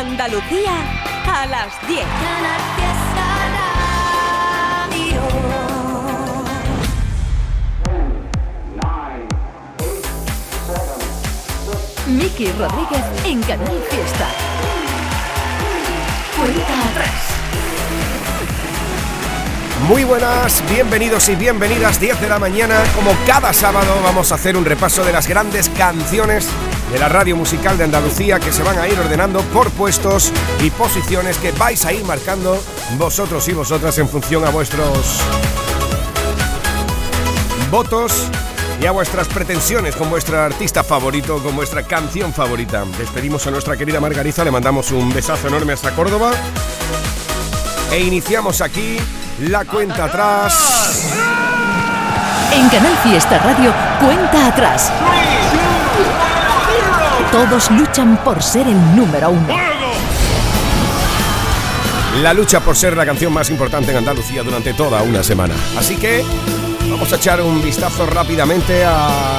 Andalucía a las 10. Miki Rodríguez en Canal Fiesta. Cuenta atrás. Muy buenas, bienvenidos y bienvenidas 10 de la mañana. Como cada sábado vamos a hacer un repaso de las grandes canciones de la radio musical de Andalucía que se van a ir ordenando por puestos y posiciones que vais a ir marcando vosotros y vosotras en función a vuestros votos y a vuestras pretensiones con vuestro artista favorito, con vuestra canción favorita. Despedimos a nuestra querida Margarita, le mandamos un besazo enorme hasta Córdoba e iniciamos aquí la cuenta atrás. En Canal Fiesta Radio, cuenta atrás. Todos luchan por ser el número uno. La lucha por ser la canción más importante en Andalucía durante toda una semana. Así que vamos a echar un vistazo rápidamente a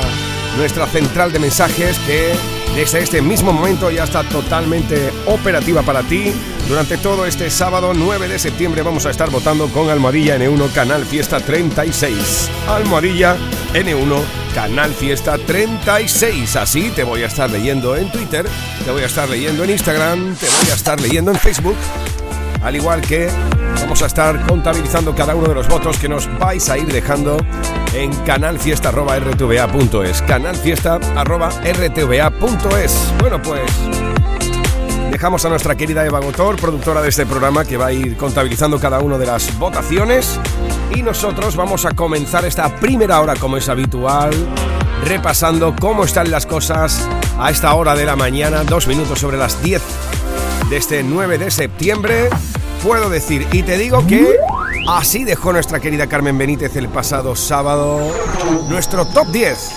nuestra central de mensajes que desde este mismo momento ya está totalmente operativa para ti. Durante todo este sábado 9 de septiembre vamos a estar votando con Almohadilla N1 Canal Fiesta 36. Almohadilla N1 Canal Fiesta 36. Así te voy a estar leyendo en Twitter, te voy a estar leyendo en Instagram, te voy a estar leyendo en Facebook. Al igual que vamos a estar contabilizando cada uno de los votos que nos vais a ir dejando en canalfiesta.rtva.es. Canalfiesta.rtva.es. Bueno, pues dejamos a nuestra querida Eva Gotor, productora de este programa, que va a ir contabilizando cada una de las votaciones. Y nosotros vamos a comenzar esta primera hora, como es habitual, repasando cómo están las cosas a esta hora de la mañana, dos minutos sobre las 10 de este 9 de septiembre. Puedo decir, y te digo que así dejó nuestra querida Carmen Benítez el pasado sábado nuestro top 10.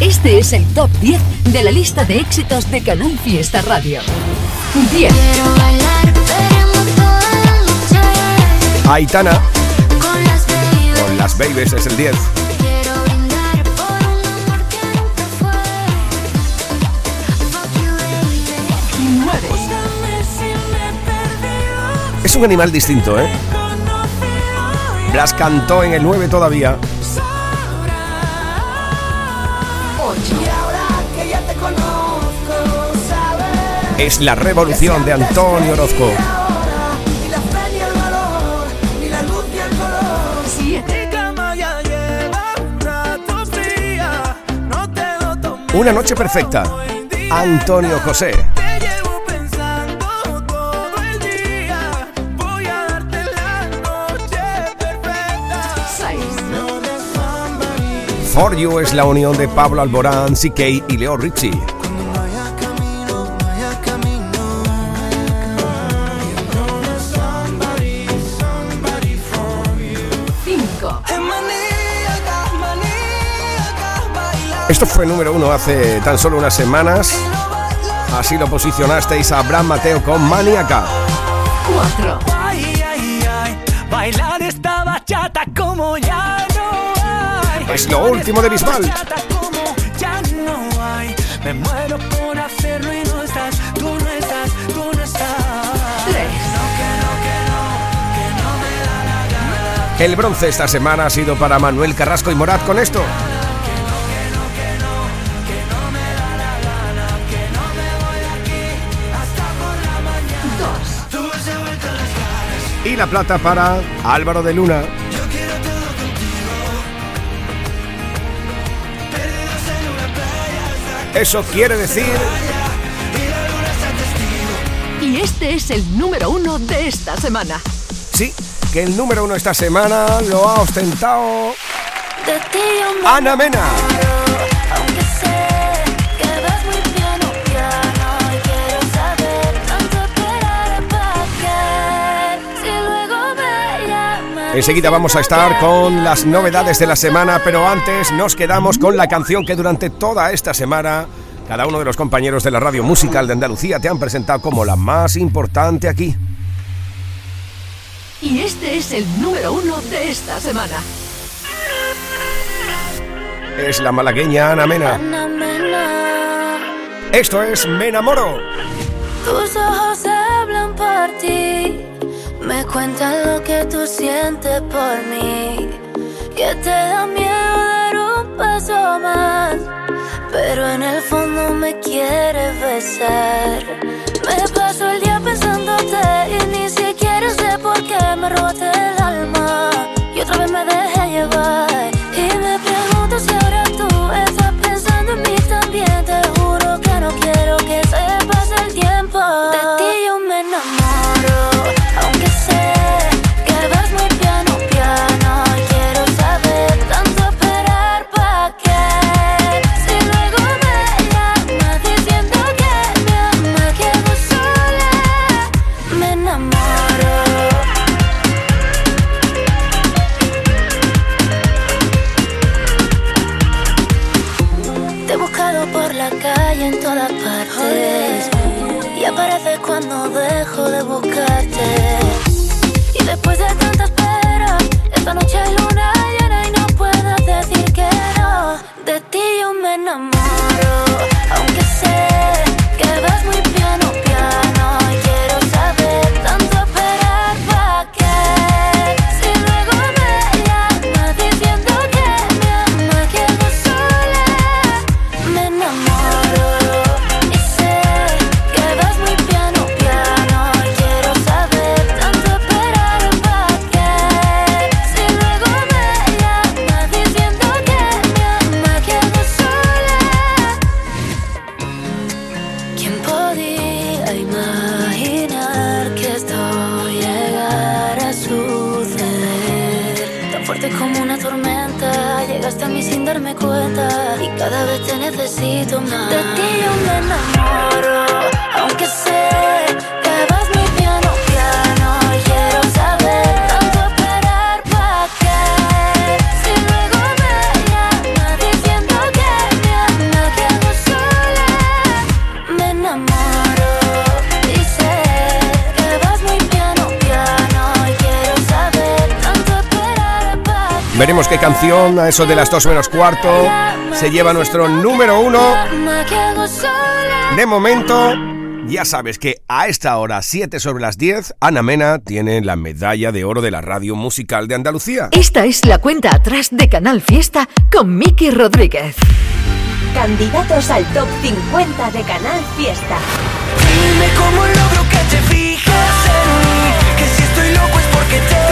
Este es el top 10 de la lista de éxitos de Canal Fiesta Radio. 10. Aitana con las Babies es el 10. Es un animal distinto, ¿eh? Blas cantó en el 9 todavía. Es la revolución de Antonio Orozco. Una noche perfecta. Antonio José. For You es la unión de Pablo Alborán, CK y Leo Richie. Esto fue número uno hace tan solo unas semanas. Así lo posicionasteis a Abraham Mateo con Maniaca. 4. Bailar esta bachata como ya no hay. Es lo último de Bisbal. Como ya no hay. Me muero por hacerlo y no estás, tú no estás, tú no estás. 3. El bronce esta semana ha sido para Manuel Carrasco y Morat con esto. La plata para Álvaro de Luna. Eso quiere decir Y este es el número uno de esta semana. Sí, que el número uno esta semana lo ha ostentado Ana Mena. Enseguida vamos a estar con las novedades de la semana, pero antes nos quedamos con la canción que durante toda esta semana cada uno de los compañeros de la radio musical de Andalucía te han presentado como la más importante aquí. Y este es el número uno de esta semana. Es la malagueña Ana Mena. Ana Mena. Esto es Me enamoro. Tus ojos hablan por ti. Me cuentas lo que tú sientes por mí, que te da miedo dar un paso más, pero en el fondo me quieres besar. Me paso el día pensándote y ni siquiera sé por qué me robaste el alma y otra vez me dejé llevar. a eso de las 2 menos cuarto, se lleva nuestro número uno. De momento, ya sabes que a esta hora, 7 sobre las 10, Ana Mena tiene la medalla de oro de la Radio Musical de Andalucía. Esta es la cuenta atrás de Canal Fiesta con Miki Rodríguez. Candidatos al top 50 de Canal Fiesta. Dime cómo logro que te fijas en mí, que si estoy loco es porque te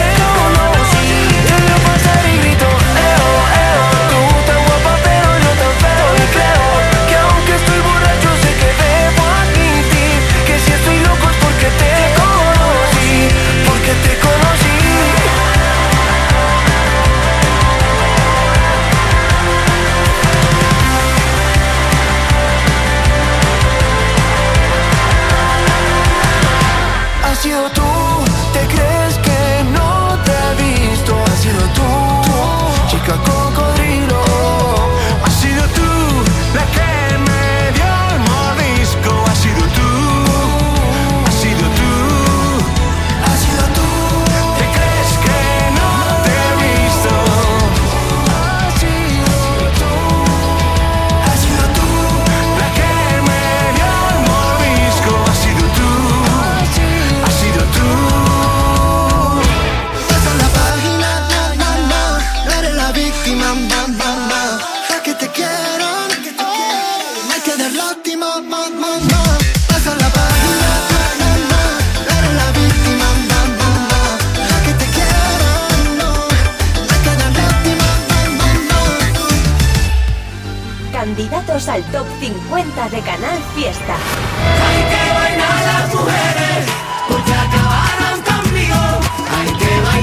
nunca con al top 50 de Canal Fiesta. Hay que bailar las mujeres, porque acabaron conmigo. Hay que bailar.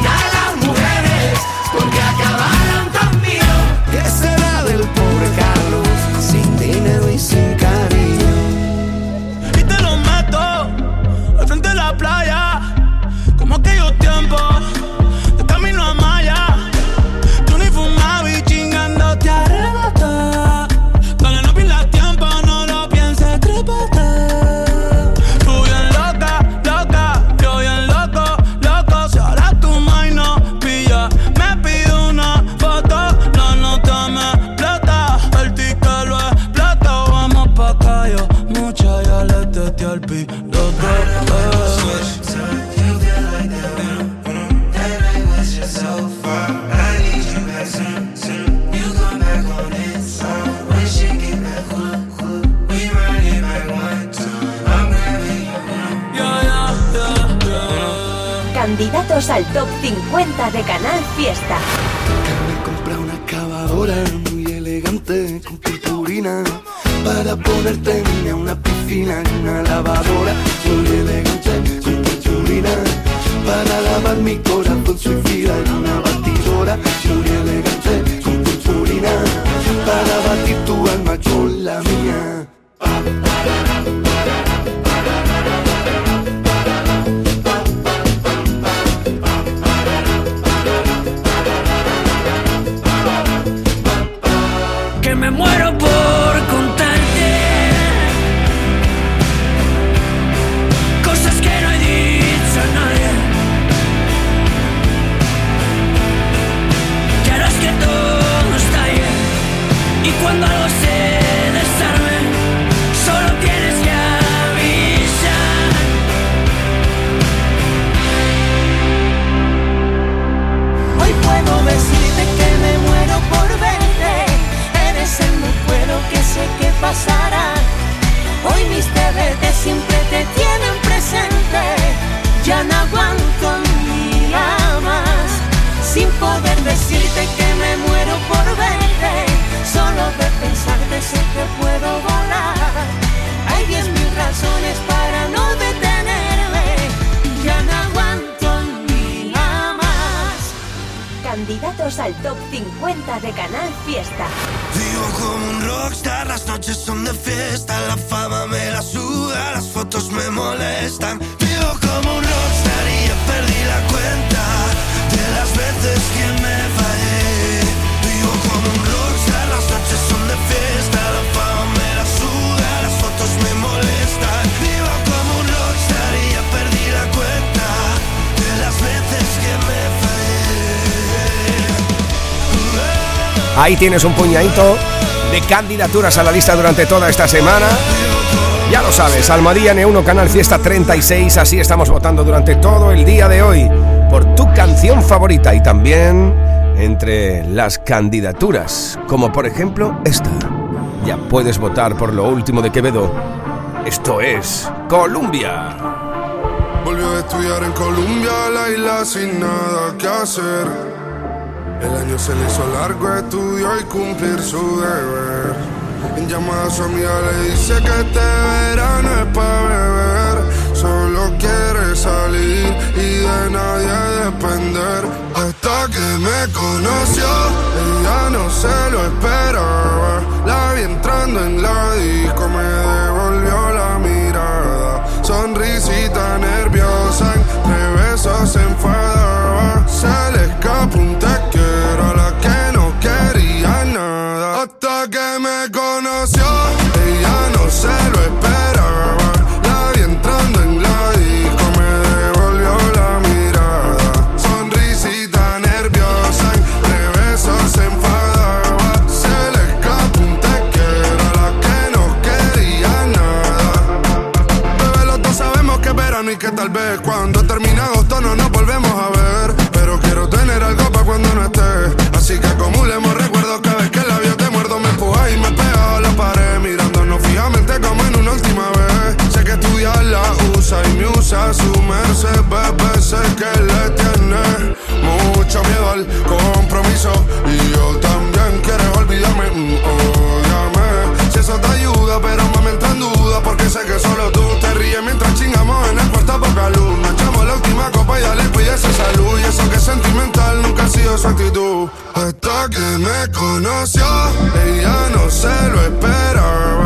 Ahí tienes un puñadito de candidaturas a la lista durante toda esta semana. Ya lo sabes, Almadía N1 Canal Fiesta 36, así estamos votando durante todo el día de hoy por tu canción favorita y también entre las candidaturas, como por ejemplo esta. Ya puedes votar por lo último de Quevedo. Esto es Colombia. Volvió a estudiar en Colombia, la isla sin nada que hacer. El año se le hizo largo, estudió y cumplir su deber. En llamada a su amiga le dice que este verano es para beber. Solo quiere salir y de nadie depender. Hasta que me conoció, ella no se lo esperaba. La vi entrando en la disco, me devolvió la mirada. Sonrisita nerviosa, entre besos se enfadaba. Se le escapó un merced, bebé. Sé que le tiene mucho miedo al compromiso. Y yo también quiero olvidarme, mm. Si eso te ayuda, pero mami entra en duda. Porque sé que solo tú te ríes mientras chingamos en el cuarto poca luz. Nos echamos la última copa y ya le esa salud. Y eso que es sentimental nunca ha sido su actitud. Hasta que me conoció, ella no se lo esperaba.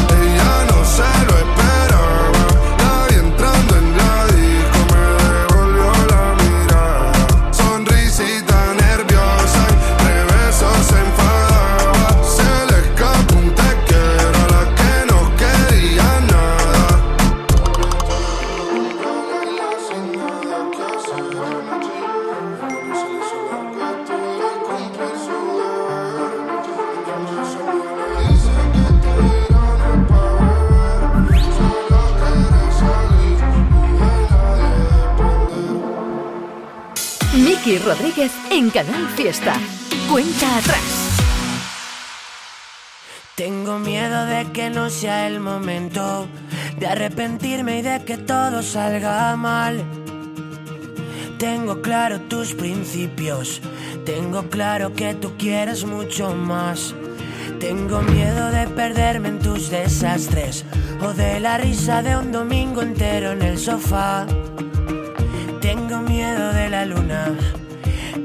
Rodríguez en Canal Fiesta. Cuenta atrás. Tengo miedo de que no sea el momento de arrepentirme y de que todo salga mal. Tengo claro tus principios, tengo claro que tú quieres mucho más. Tengo miedo de perderme en tus desastres o de la risa de un domingo entero en el sofá. Tengo miedo de la luna,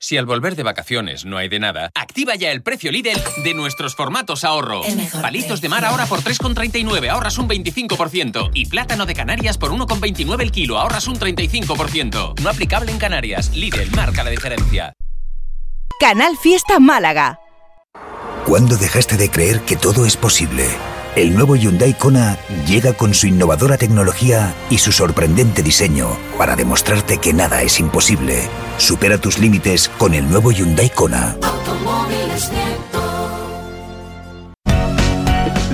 Si al volver de vacaciones no hay de nada, activa ya el precio Lidl de nuestros formatos ahorro. Palitos de mar ahora por 3,39, ahorras un 25%. Y plátano de Canarias por 1,29 el kilo, ahorras un 35%. No aplicable en Canarias. Lidl marca la diferencia. Canal Fiesta Málaga. ¿Cuándo dejaste de creer que todo es posible? El nuevo Hyundai Kona llega con su innovadora tecnología y su sorprendente diseño para demostrarte que nada es imposible. Supera tus límites con el nuevo Hyundai Kona.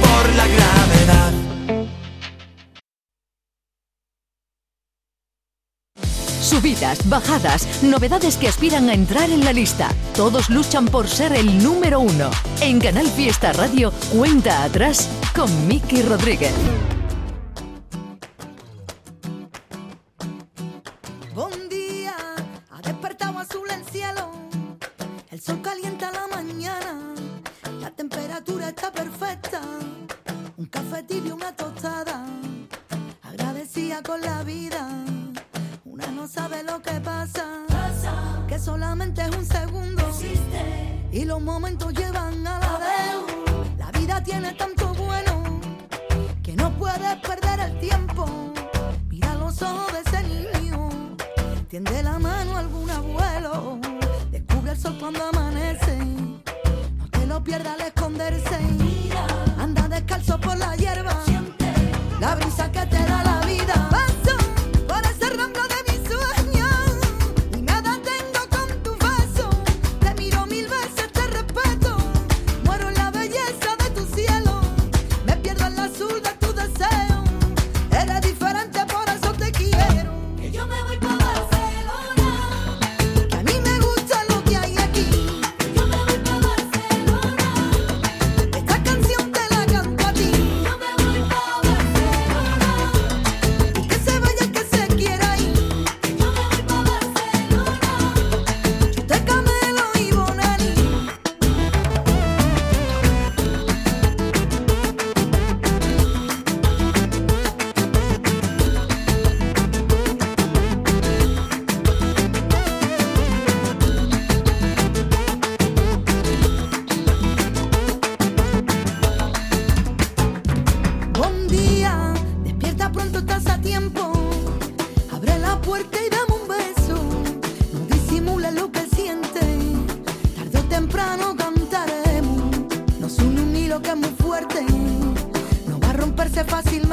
por la gravedad. Subidas, bajadas, novedades que aspiran a entrar en la lista. Todos luchan por ser el número uno. En Canal Fiesta Radio, cuenta atrás con Miki Rodríguez. Buen día, ha despertado azul el cielo, el sol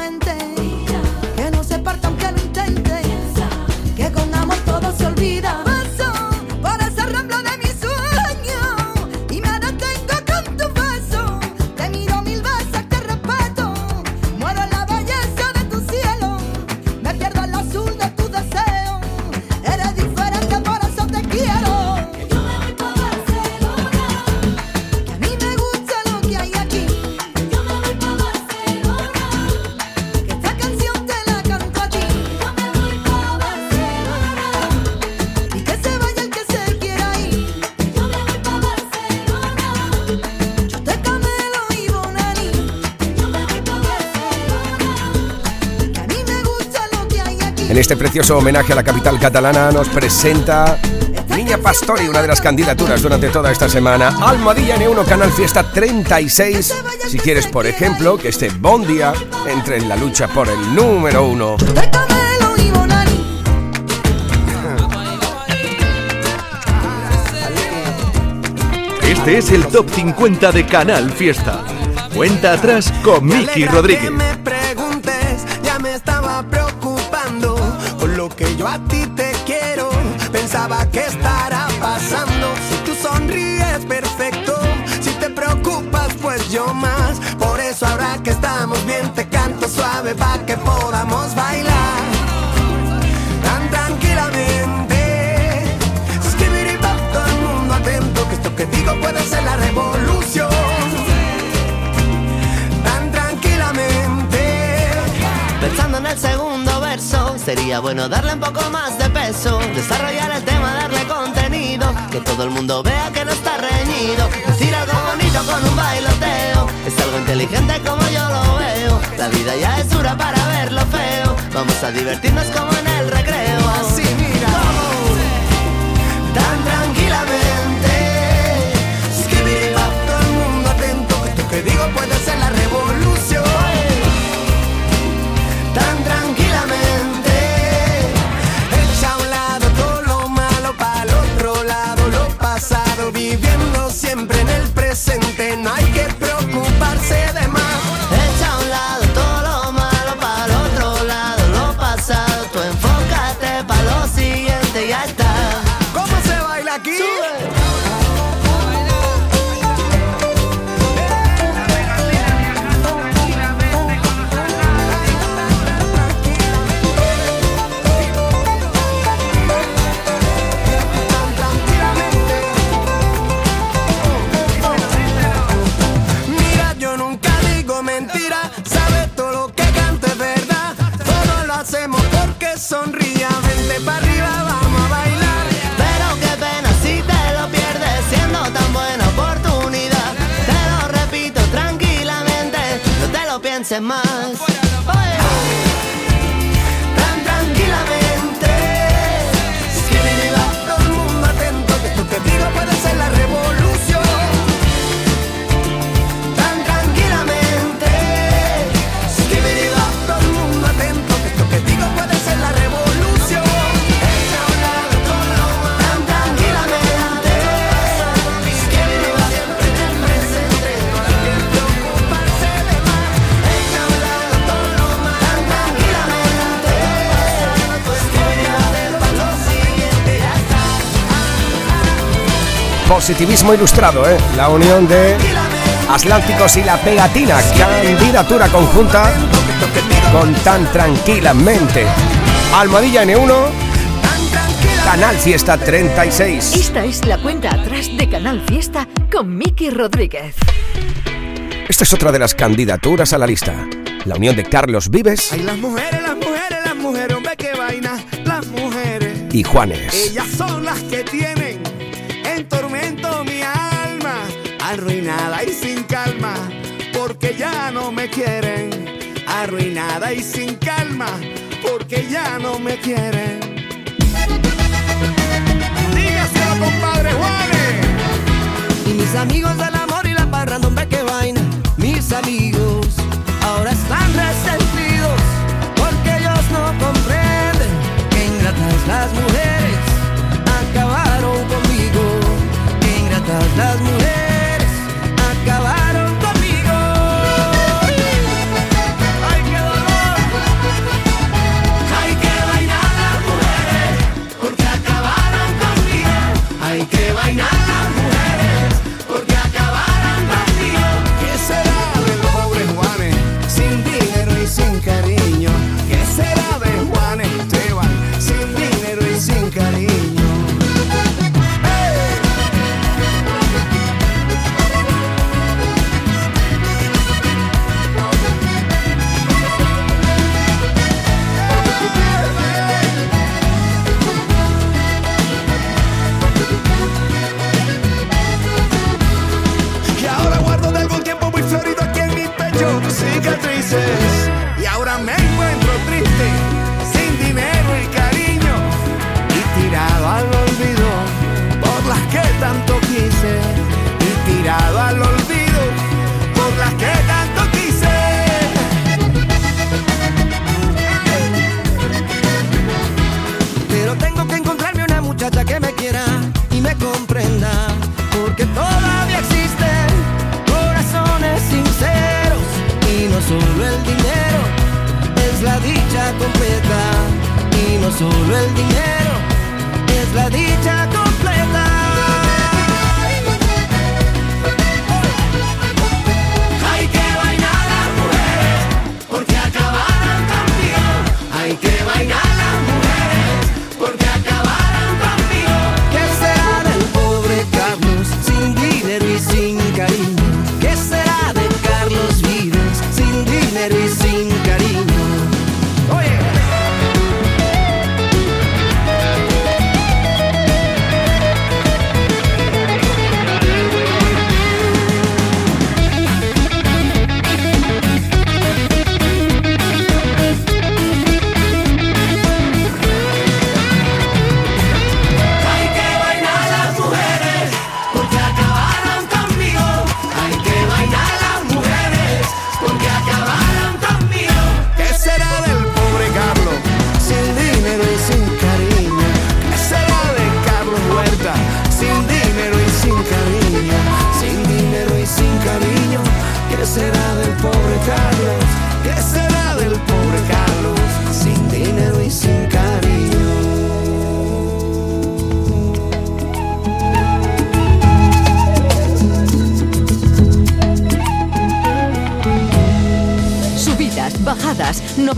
mente. este precioso homenaje a la capital catalana nos presenta Niña Pastori, una de las candidaturas durante toda esta semana. Almohadilla N1 Canal Fiesta 36. Si quieres, por ejemplo, que este Bon Día entre en la lucha por el número uno. Este es el top 50 de Canal Fiesta. Cuenta atrás con Miki Rodríguez. pensaba que estará pasando. Si tú sonríes, perfecto. Si te preocupas, pues yo más. Por eso ahora que estamos bien, te canto suave para que podamos bailar. Tan tranquilamente. Suscribir y todo el mundo atento. Que esto que digo puede ser la revolución. Sería bueno darle un poco más de peso, desarrollar el tema, darle contenido, que todo el mundo vea que no está reñido. Decir algo bonito con un bailoteo, es algo inteligente como yo lo veo. La vida ya es dura para verlo feo, vamos a divertirnos como en el recreo. Así mira, ¿Cómo? tan tranquilamente. Es que todo el mundo atento, que que digo puede ser la meses más. Positivismo ilustrado, ¿eh? La unión de Atlánticos y la pegatina. Candidatura conjunta con tan tranquilamente. Almohadilla N1, Canal Fiesta 36. Esta es la cuenta atrás de Canal Fiesta con Miki Rodríguez. Esta es otra de las candidaturas a la lista. La unión de Carlos Vives Ay, las mujeres, las mujeres, las mujeres, hombre, qué vaina, las mujeres. y Juanes. Ellas son las que tienen arruinada y sin calma, porque ya no me quieren. Arruinada y sin calma, porque ya no me quieren. Dígaselo, compadre Juanes. Y mis amigos del amor y la parranda, hombre, qué vaina. Mis amigos ahora están resentidos porque ellos no comprenden que ingratas las mujeres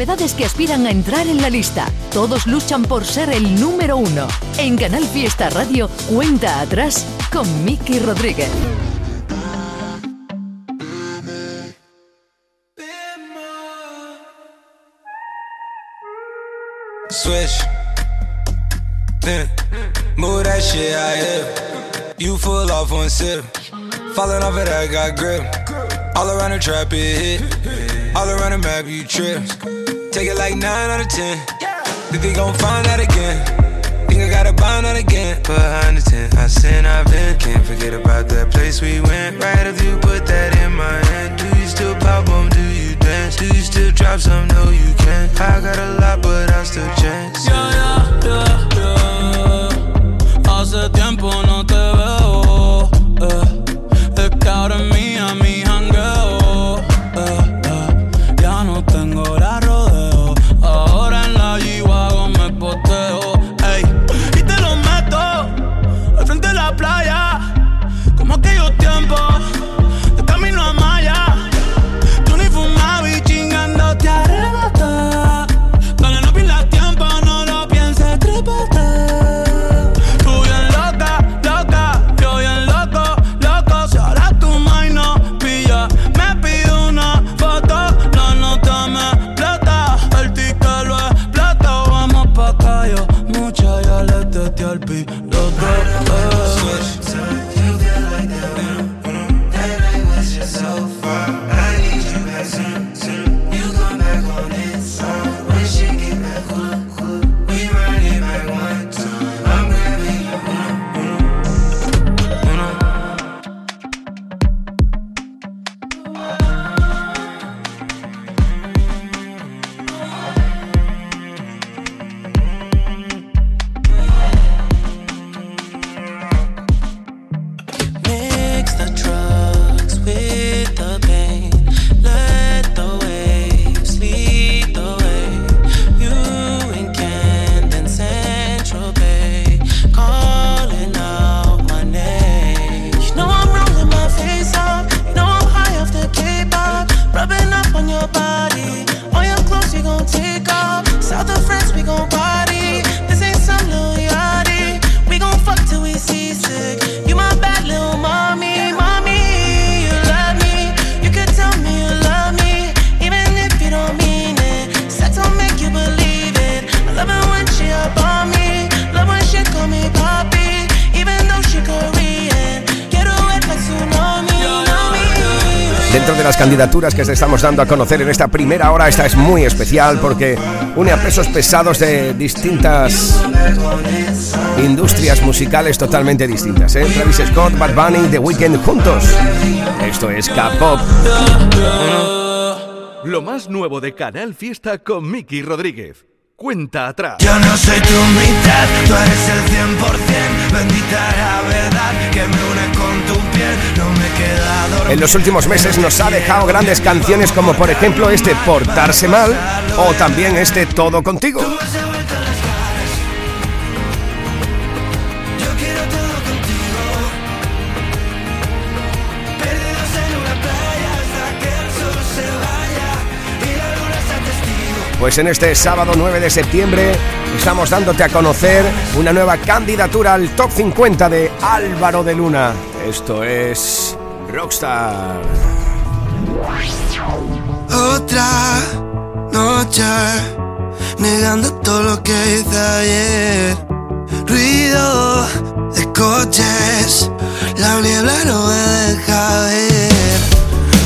novedades que aspiran a entrar en la lista. Todos luchan por ser el número uno. En Canal Fiesta Radio, cuenta atrás con Miki Rodríguez. Switch. Then move that shit out here. You full off one sip. Falling off it, I got grip. All around the trap, it hit. All around the map, you trips. Take it like 9 out of 10. Think they gon' find out again. Think I gotta bind out again. Behind the tent, I sin, I've been. Can't forget about that place we went. Right if you put that in my hand. Do you still pop on? Do you dance? Do you still drop some? No, you can't. I got a lot, but I still chance. Yeah, yeah, yeah, yeah. Hace tiempo Candidaturas que te estamos dando a conocer en esta primera hora, esta es muy especial porque une a pesos pesados de distintas industrias musicales totalmente distintas. ¿eh? Travis Scott, Bad Bunny, The Weeknd juntos. Esto es K-Pop. Lo más nuevo de Canal Fiesta con Miki Rodríguez. Cuenta atrás. Yo no soy tu mitad, tú eres el 100%. Bendita la verdad que me une con En los últimos meses nos ha dejado grandes canciones como por ejemplo este Portarse Mal o también este Todo Contigo. Pues en este sábado 9 de septiembre estamos dándote a conocer una nueva candidatura al top 50 de Álvaro de Luna. Esto es Rockstar. Otra noche negando todo lo que hice ayer. Ruido de coches, la niebla no me deja ver.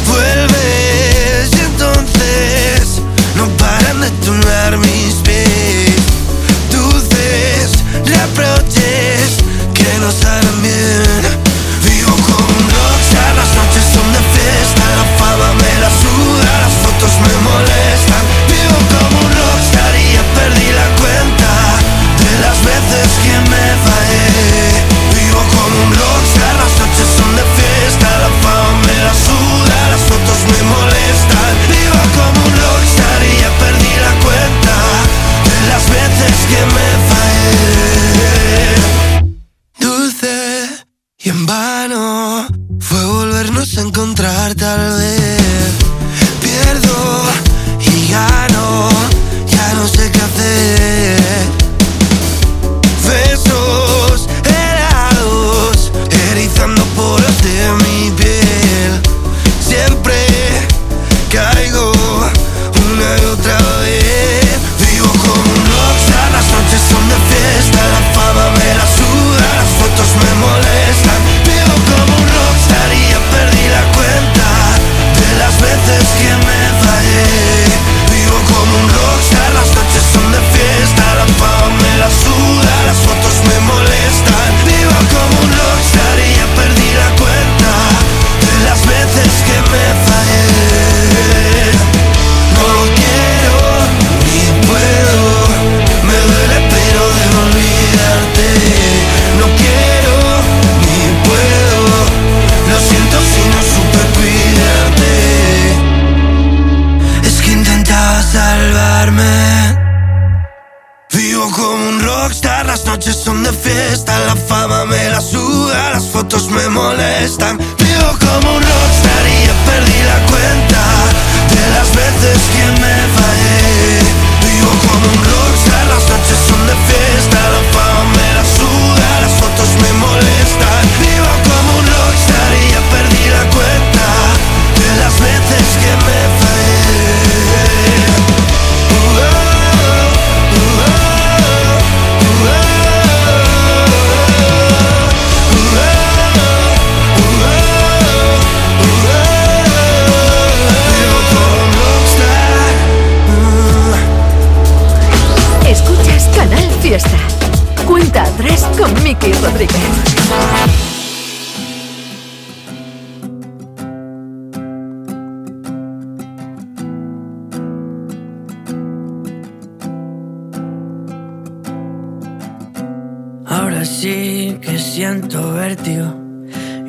Vuelves y entonces no paran de temblar mis pies. Dulces reproches que no salen bien.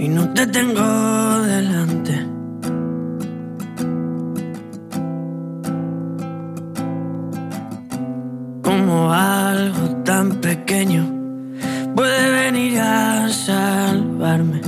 Y no te tengo delante. Como algo tan pequeño puede venir a salvarme.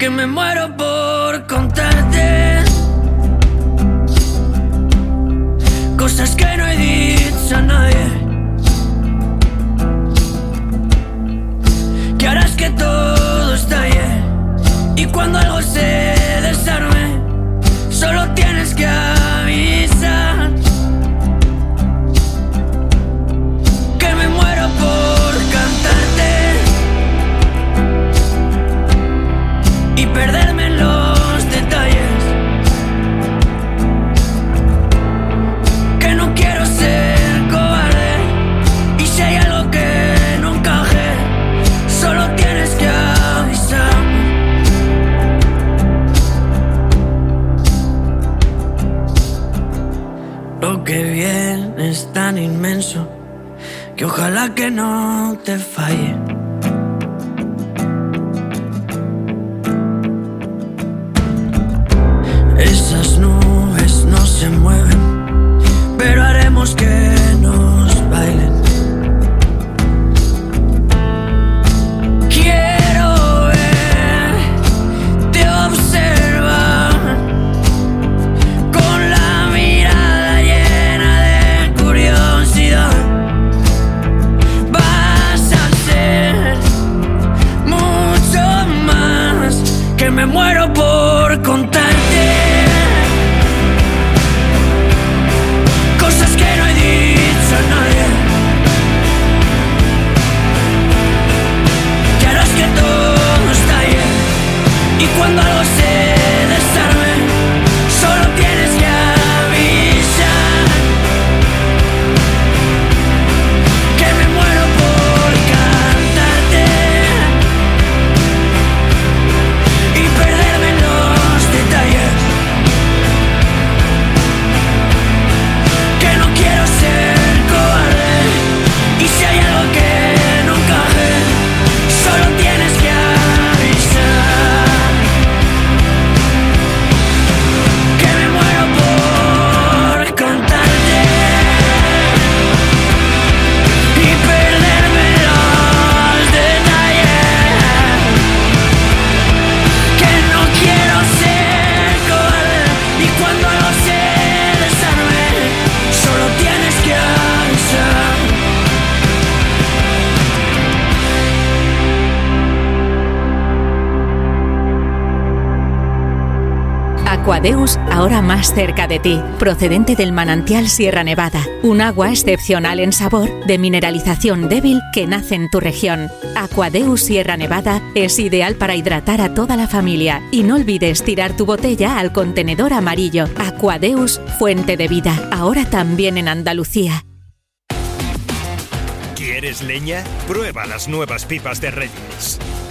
Que me muero por contarte cosas que no he dicho a nadie. Que harás que todo estalle y cuando algo se desarme, solo tienes que ojalá que no te falle. Más cerca de ti, procedente del manantial Sierra Nevada, un agua excepcional en sabor, de mineralización débil que nace en tu región. Aquadeus Sierra Nevada es ideal para hidratar a toda la familia y no olvides tirar tu botella al contenedor amarillo. Aquadeus, fuente de vida, ahora también en Andalucía. ¿Quieres leña? Prueba las nuevas pipas de Reyes.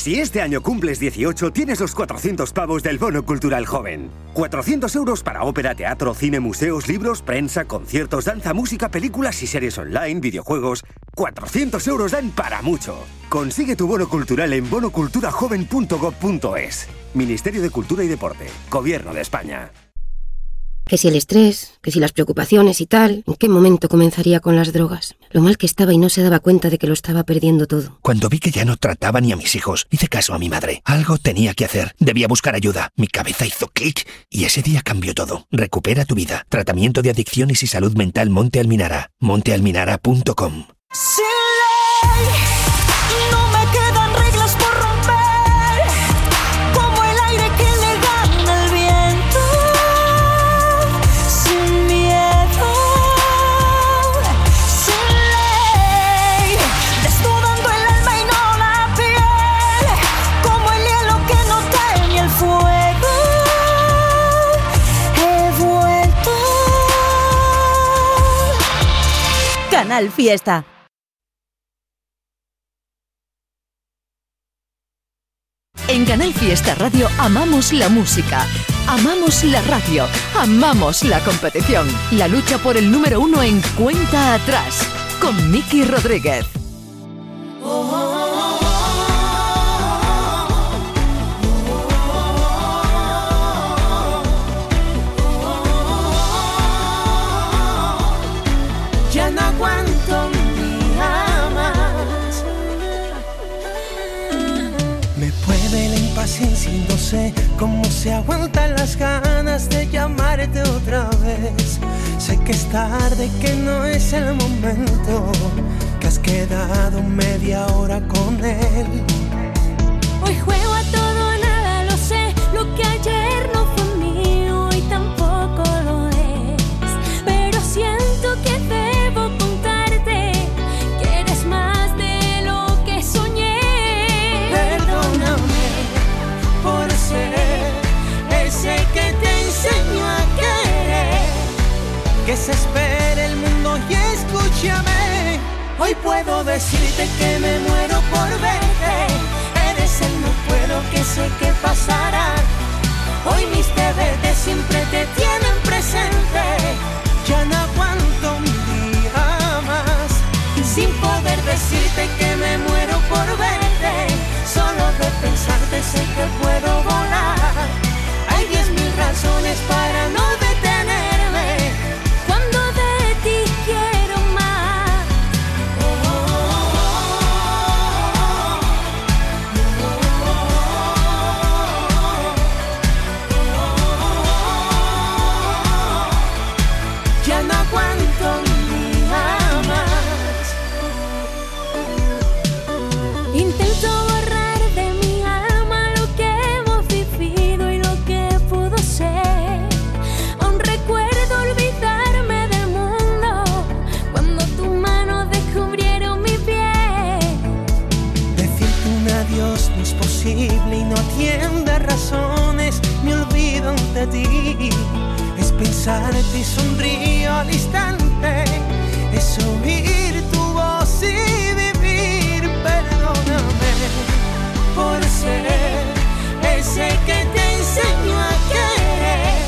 Si este año cumples 18, tienes los 400 pavos del Bono Cultural Joven. 400 euros para ópera, teatro, cine, museos, libros, prensa, conciertos, danza, música, películas y series online, videojuegos. 400 euros dan para mucho. Consigue tu bono cultural en bonoculturajoven.gov.es. Ministerio de Cultura y Deporte. Gobierno de España. Que si el estrés, que si las preocupaciones y tal, ¿en qué momento comenzaría con las drogas? Lo mal que estaba y no se daba cuenta de que lo estaba perdiendo todo. Cuando vi que ya no trataba ni a mis hijos, hice caso a mi madre. Algo tenía que hacer. Debía buscar ayuda. Mi cabeza hizo clic y ese día cambió todo. Recupera tu vida. Tratamiento de adicciones y salud mental Monte Alminara. montealminara.com. Canal Fiesta. En Canal Fiesta Radio amamos la música, amamos la radio, amamos la competición. La lucha por el número uno en cuenta atrás con Miki Rodríguez. Ya se aguantan las ganas de llamarte otra vez. Sé que es tarde, que no es el momento, que has quedado media hora con él. Hoy Que se espere el mundo y escúchame. Hoy puedo decirte que me muero por verte. Eres el no puedo que sé que pasará. Hoy mis TVT siempre te tienen presente. Ya no aguanto un día más. Sin poder decirte que me muero por verte. Solo de pensarte sé que puedo volar. Es pensarte y sonrío al instante. Es oír tu voz y vivir. Perdóname por ser ese que te enseñó a querer.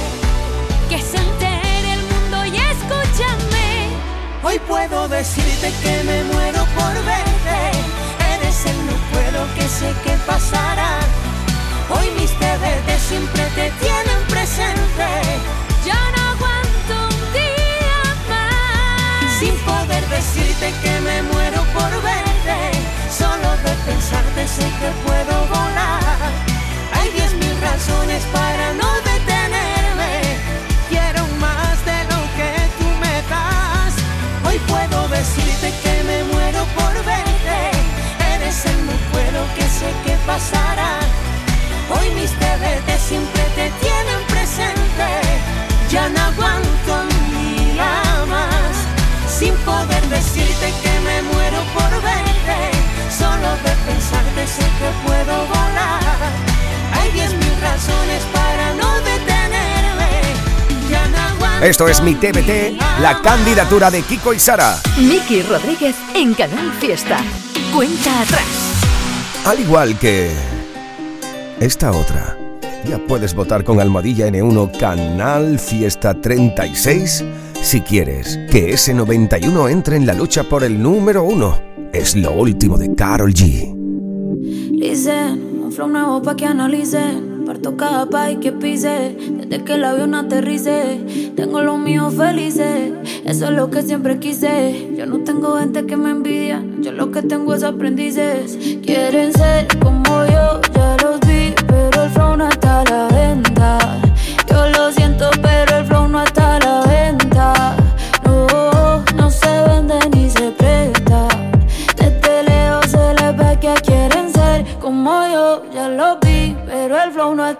Que se entere el mundo y escúchame. Hoy puedo decirte que me muero por verte. Eres el no puedo que sé que pasará. Hoy mis TVT siempre te tienen presente. Decirte que me muero por verte. Solo de pensarte sé que puedo volar. Hay diez mil razones para no detenerme. Quiero más de lo que tú me das. Hoy puedo decirte que me muero por verte. Eres el no puedo que sé que pasará. Hoy mis TVT siempre te tienen que puedo volar. Hay diez mil razones para no detenerme. Ya no aguanto Esto es mi TBT, la candidatura de Kiko y Sara. Miki Rodríguez en Canal Fiesta. Cuenta atrás. Al igual que esta otra. Ya puedes votar con Almohadilla N1 Canal Fiesta 36 si quieres que ese 91 entre en la lucha por el número uno. Es lo último de Carol G. Listen, un flow nuevo pa' que analicen. Parto cada país que pise, desde que el avión aterrice. Tengo los míos felices, eso es lo que siempre quise. Yo no tengo gente que me envidia, yo lo que tengo es aprendices. Quieren ser como yo, ya los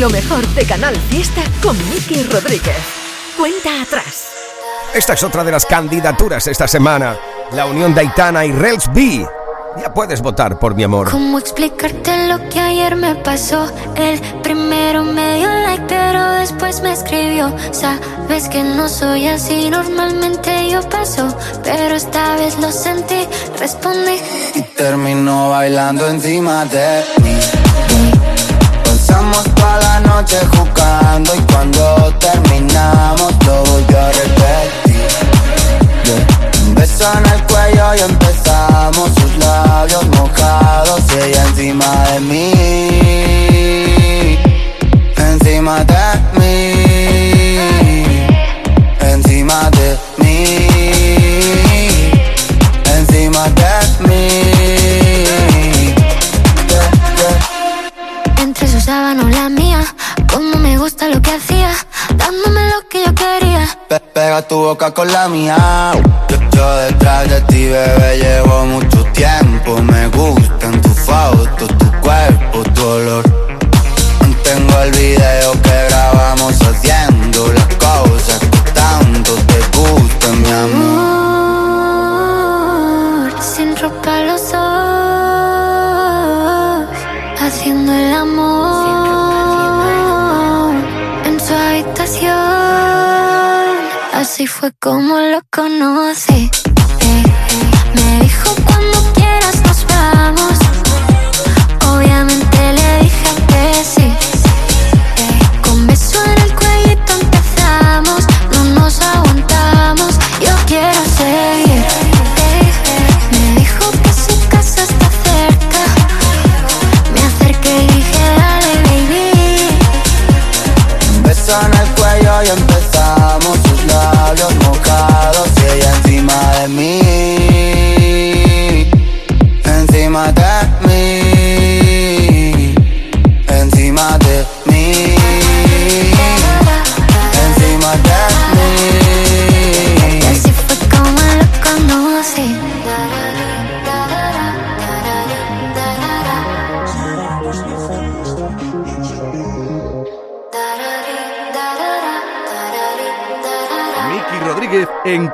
Lo mejor de Canal Fiesta con Miki Rodríguez. Cuenta atrás. Esta es otra de las candidaturas esta semana. La unión de Aitana y Rels B. Ya puedes votar por mi amor. ¿Cómo explicarte lo que ayer me pasó? El primero me dio like, pero después me escribió. Sabes que no soy así, normalmente yo paso, pero esta vez lo sentí, respondí. Y terminó bailando encima de mí. Pasamos toda la noche jugando y cuando terminamos lo voy a repetir. Yeah. Un beso en el cuello y empezamos labios mojados y ella encima de mí. Encima de mí. Encima de mí. Encima de mí. Entre su sábana o la mía, como me gusta lo que hacía, dándome lo que yo quería. Pe- pega tu boca con la mía. Yo, yo detrás de ti, bebé, llevo mucho tiempo. Me gustan tus fotos, tu cuerpo, tu olor. Tengo el video que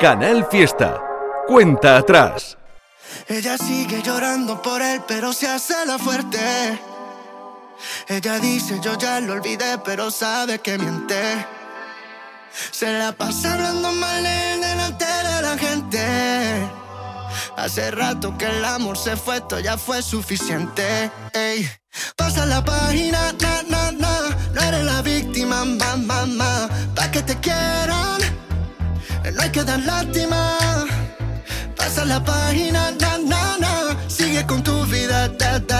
Canal Fiesta. Cuenta atrás. Ella sigue llorando por él, pero se hace la fuerte. Ella dice, yo ya lo olvidé, pero sabe que miente. Se la pasa hablando mal en delante de la gente. Hace rato que el amor se fue, esto ya fue suficiente. Ey. Pasa la página, na, na, na. No eres la víctima, mamá, mamá. Ma que lástima. Pasa la página, na, na, na. Sigue con tu vida, da, da.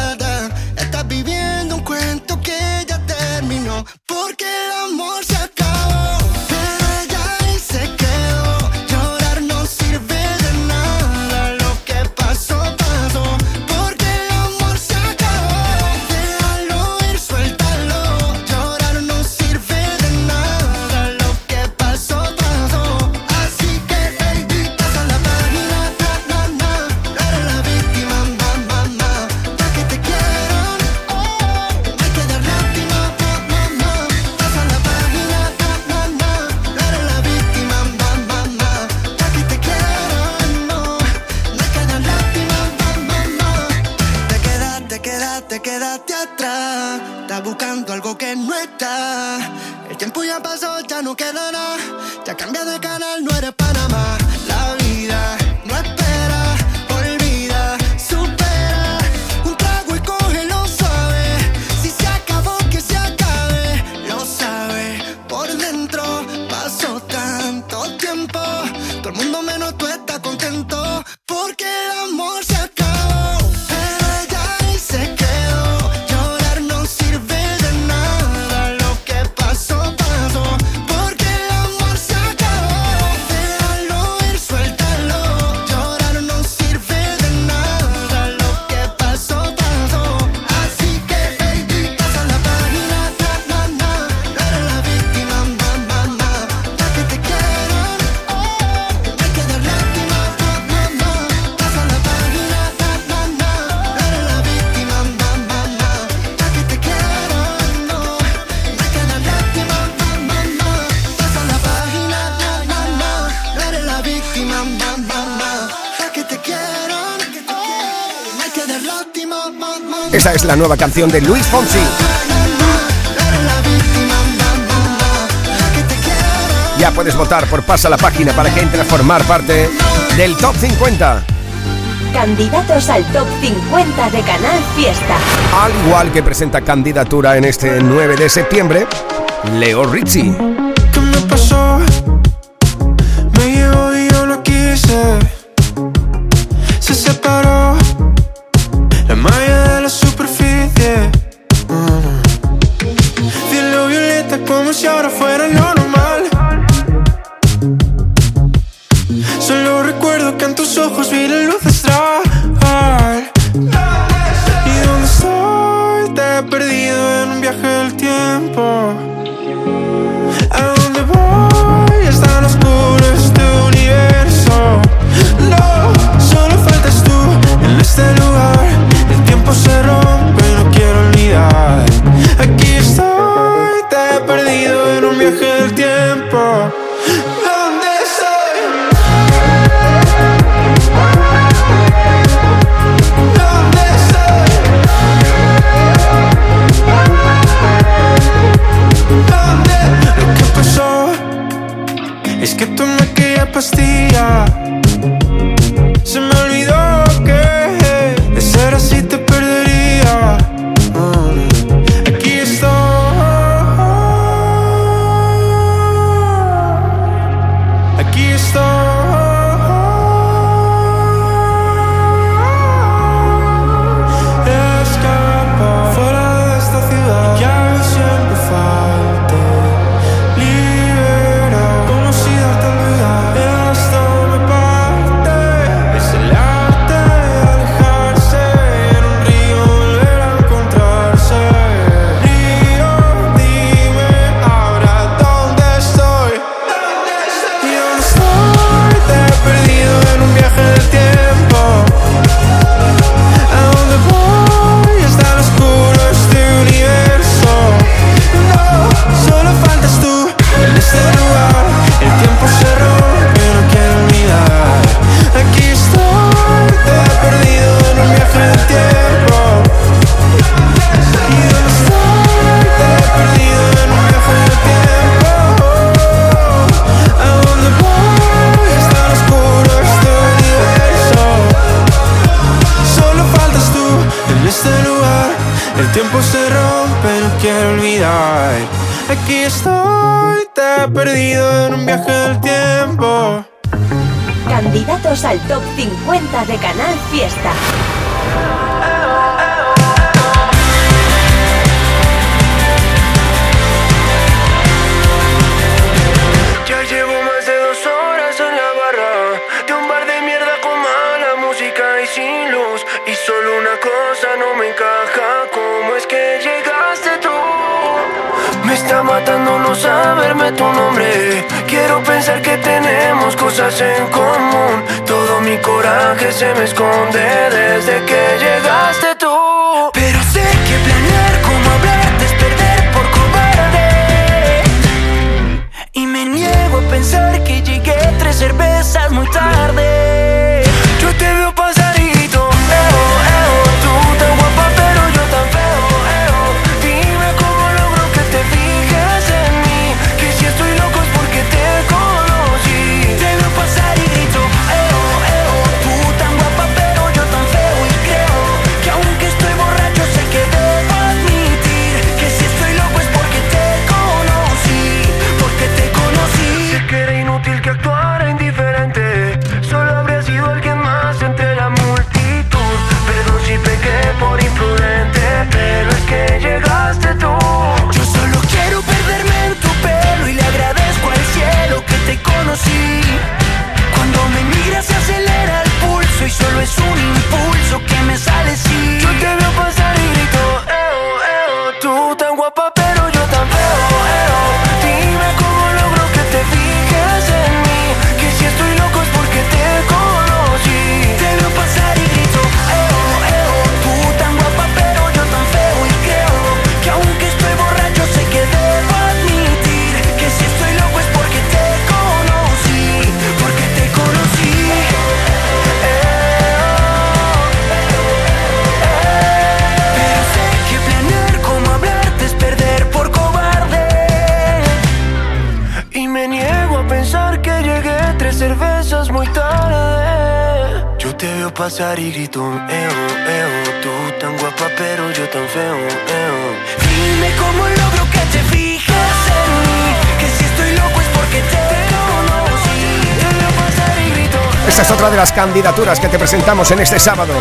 Esa es la nueva canción de Luis Fonsi. Ya puedes votar por Pasa la Página para que entres a formar parte del Top 50. Candidatos al Top 50 de Canal Fiesta. Al igual que presenta candidatura en este 9 de septiembre, Leo Rizzi. pensar que llegué tres cervezas muy tarde. actitud, eo, eo Tú tan guapa pero yo tan feo, eo Dime cómo logro que te fijas en mí Que si estoy loco es porque te conocí Te veo pasar y grito. Esta es otra de las candidaturas que te presentamos en este sábado.